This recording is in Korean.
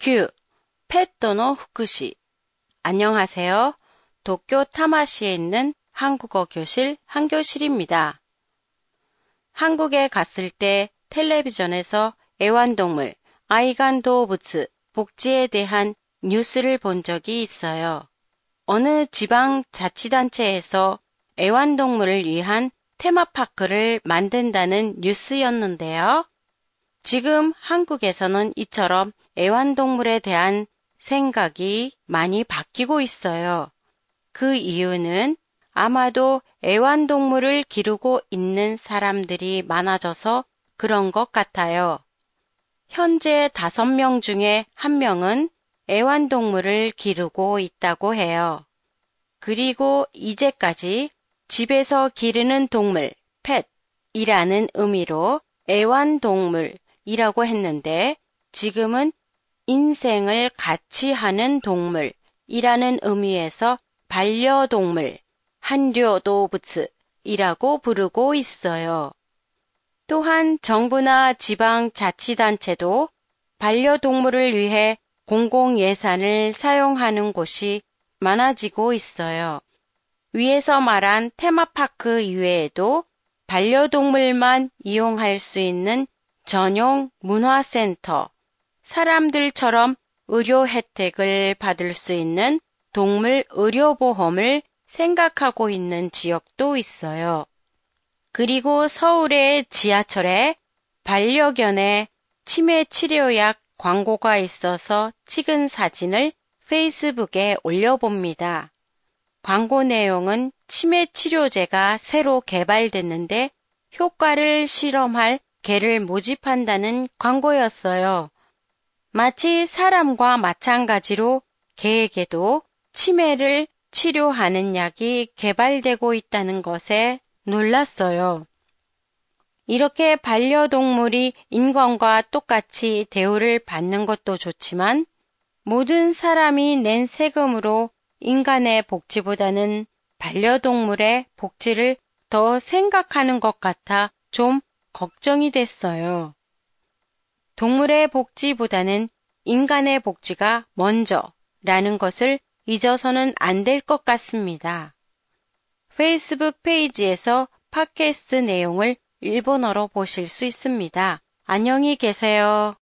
규, 페토노 후쿠시. 안녕하세요. 도쿄 타마시에 있는 한국어 교실 한교실입니다. 한국에 갔을 때 텔레비전에서 애완동물, 아이간도부츠, 복지에 대한 뉴스를 본 적이 있어요. 어느 지방 자치단체에서 애완동물을 위한 테마파크를 만든다는 뉴스였는데요. 지금 한국에서는 이처럼 애완동물에 대한 생각이 많이 바뀌고 있어요. 그 이유는 아마도 애완동물을 기르고 있는 사람들이 많아져서 그런 것 같아요. 현재 다섯 명 중에 한 명은 애완동물을 기르고 있다고 해요. 그리고 이제까지 집에서 기르는 동물, 펫이라는 의미로 애완동물 이라고 했는데 지금은 인생을 같이 하는 동물이라는 의미에서 반려동물, 한류도부츠이라고 부르고 있어요. 또한 정부나 지방 자치단체도 반려동물을 위해 공공 예산을 사용하는 곳이 많아지고 있어요. 위에서 말한 테마파크 이외에도 반려동물만 이용할 수 있는 전용 문화센터, 사람들처럼 의료 혜택을 받을 수 있는 동물 의료보험을 생각하고 있는 지역도 있어요. 그리고 서울의 지하철에 반려견의 치매 치료약 광고가 있어서 찍은 사진을 페이스북에 올려봅니다. 광고 내용은 치매 치료제가 새로 개발됐는데 효과를 실험할 개를 모집한다는 광고였어요. 마치 사람과 마찬가지로 개에게도 치매를 치료하는 약이 개발되고 있다는 것에 놀랐어요. 이렇게 반려동물이 인간과 똑같이 대우를 받는 것도 좋지만 모든 사람이 낸 세금으로 인간의 복지보다는 반려동물의 복지를 더 생각하는 것 같아 좀 걱정이 됐어요. 동물의 복지보다는 인간의 복지가 먼저라는 것을 잊어서는 안 될 것 같습니다. 페이스북 페이지에서 팟캐스트 내용을 일본어로 보실 수 있습니다. 안녕히 계세요.